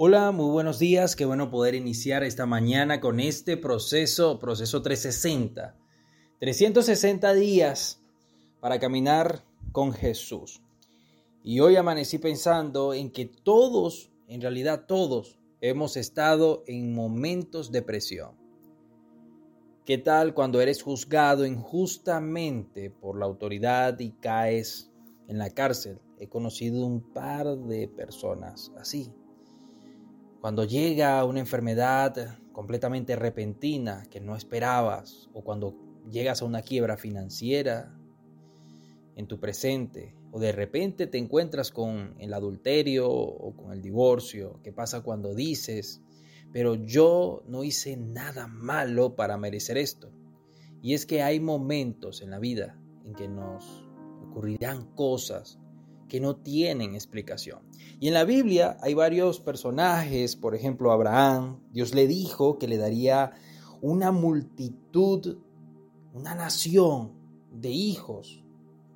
Hola, muy buenos días. Qué bueno poder iniciar esta mañana con este proceso, proceso 360. 360 días para caminar con Jesús. Y hoy amanecí pensando en que todos, en realidad todos, hemos estado en momentos de presión. ¿Qué tal cuando eres juzgado injustamente por la autoridad y caes en la cárcel? He conocido un par de personas así cuando llega una enfermedad completamente repentina que no esperabas o cuando llegas a una quiebra financiera en tu presente o de repente te encuentras con el adulterio o con el divorcio, ¿qué pasa cuando dices, pero yo no hice nada malo para merecer esto? Y es que hay momentos en la vida en que nos ocurrirán cosas que no tienen explicación. Y en la Biblia hay varios personajes, por ejemplo Abraham, Dios le dijo que le daría una multitud, una nación de hijos,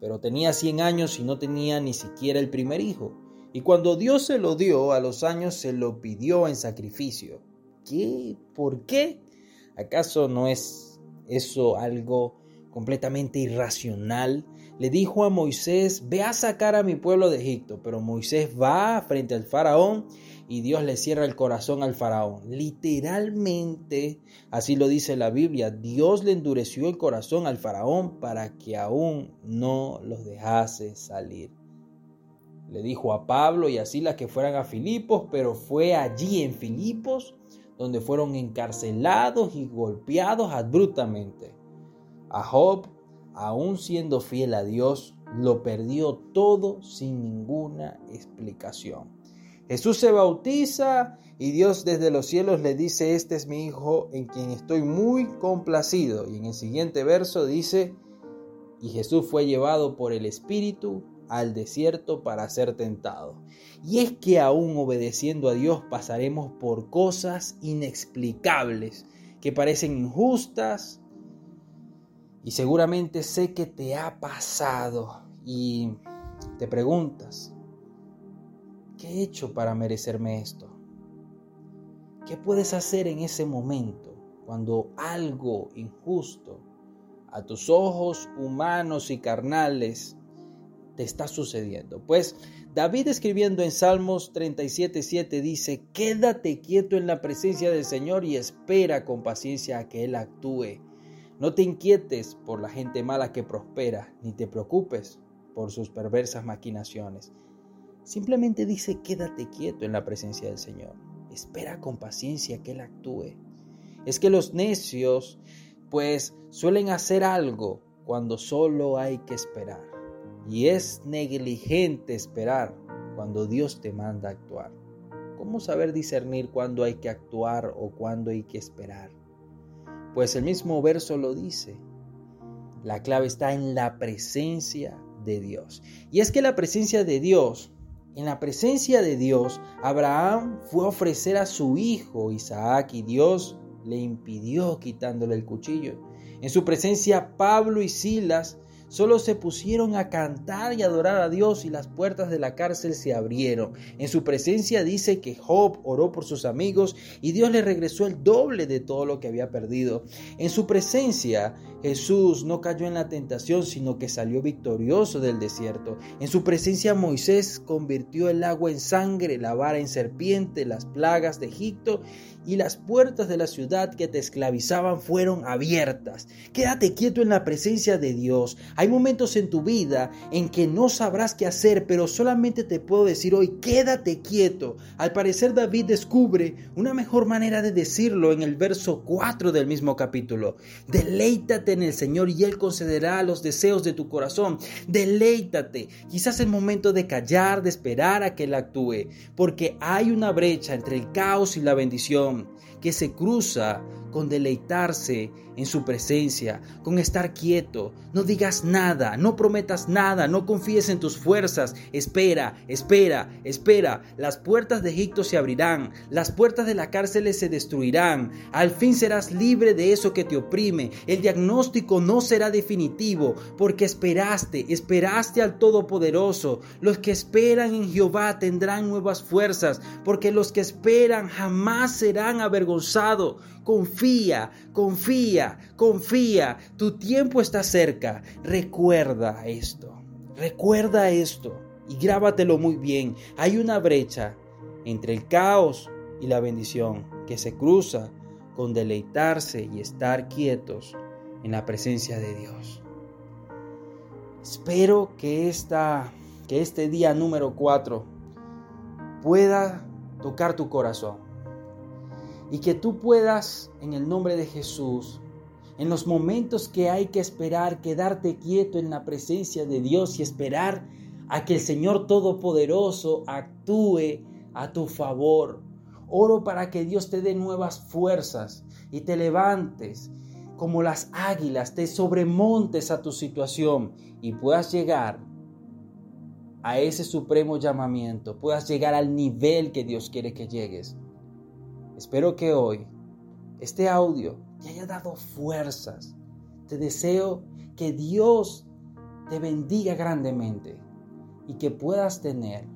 pero tenía 100 años y no tenía ni siquiera el primer hijo. Y cuando Dios se lo dio, a los años se lo pidió en sacrificio. ¿Qué? ¿Por qué? ¿Acaso no es eso algo completamente irracional, le dijo a Moisés, ve a sacar a mi pueblo de Egipto. Pero Moisés va frente al faraón y Dios le cierra el corazón al faraón. Literalmente, así lo dice la Biblia, Dios le endureció el corazón al faraón para que aún no los dejase salir. Le dijo a Pablo y así las que fueran a Filipos, pero fue allí en Filipos donde fueron encarcelados y golpeados abruptamente. A Job, aún siendo fiel a Dios, lo perdió todo sin ninguna explicación. Jesús se bautiza y Dios desde los cielos le dice, este es mi Hijo en quien estoy muy complacido. Y en el siguiente verso dice, y Jesús fue llevado por el Espíritu al desierto para ser tentado. Y es que aún obedeciendo a Dios pasaremos por cosas inexplicables que parecen injustas, y seguramente sé que te ha pasado y te preguntas, ¿qué he hecho para merecerme esto? ¿Qué puedes hacer en ese momento cuando algo injusto a tus ojos humanos y carnales te está sucediendo? Pues David escribiendo en Salmos 37.7 dice, quédate quieto en la presencia del Señor y espera con paciencia a que Él actúe. No te inquietes por la gente mala que prospera, ni te preocupes por sus perversas maquinaciones. Simplemente dice quédate quieto en la presencia del Señor. Espera con paciencia que Él actúe. Es que los necios pues suelen hacer algo cuando solo hay que esperar. Y es negligente esperar cuando Dios te manda a actuar. ¿Cómo saber discernir cuándo hay que actuar o cuándo hay que esperar? Pues el mismo verso lo dice. La clave está en la presencia de Dios. Y es que la presencia de Dios, en la presencia de Dios, Abraham fue a ofrecer a su hijo Isaac y Dios le impidió quitándole el cuchillo. En su presencia Pablo y Silas Solo se pusieron a cantar y adorar a Dios y las puertas de la cárcel se abrieron. En su presencia dice que Job oró por sus amigos y Dios le regresó el doble de todo lo que había perdido. En su presencia Jesús no cayó en la tentación, sino que salió victorioso del desierto. En su presencia Moisés convirtió el agua en sangre, la vara en serpiente, las plagas de Egipto y las puertas de la ciudad que te esclavizaban fueron abiertas. Quédate quieto en la presencia de Dios. Hay momentos en tu vida en que no sabrás qué hacer, pero solamente te puedo decir hoy, quédate quieto. Al parecer David descubre una mejor manera de decirlo en el verso 4 del mismo capítulo. Deleítate en el Señor y Él concederá los deseos de tu corazón. Deleítate. Quizás es momento de callar, de esperar a que Él actúe, porque hay una brecha entre el caos y la bendición que se cruza con deleitarse en su presencia, con estar quieto. No digas nada, no prometas nada, no confíes en tus fuerzas. Espera, espera, espera. Las puertas de Egipto se abrirán, las puertas de la cárcel se destruirán. Al fin serás libre de eso que te oprime. El diagnóstico no será definitivo porque esperaste, esperaste al Todopoderoso. Los que esperan en Jehová tendrán nuevas fuerzas, porque los que esperan jamás serán avergonzados. Confía, confía, confía. Tu tiempo está cerca. Recuerda esto. Recuerda esto y grábatelo muy bien. Hay una brecha entre el caos y la bendición que se cruza con deleitarse y estar quietos en la presencia de Dios. Espero que, esta, que este día número 4 pueda tocar tu corazón y que tú puedas, en el nombre de Jesús, en los momentos que hay que esperar, quedarte quieto en la presencia de Dios y esperar a que el Señor Todopoderoso actúe a tu favor. Oro para que Dios te dé nuevas fuerzas y te levantes como las águilas, te sobremontes a tu situación y puedas llegar a ese supremo llamamiento, puedas llegar al nivel que Dios quiere que llegues. Espero que hoy este audio te haya dado fuerzas. Te deseo que Dios te bendiga grandemente y que puedas tener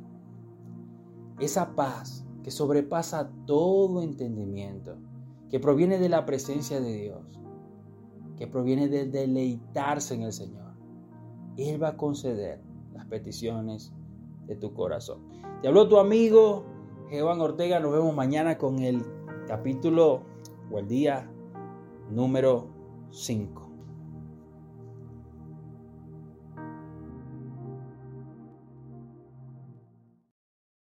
esa paz que sobrepasa todo entendimiento, que proviene de la presencia de Dios, que proviene de deleitarse en el Señor. Él va a conceder las peticiones de tu corazón. Te habló tu amigo Jehová Ortega. Nos vemos mañana con el capítulo o el día número 5.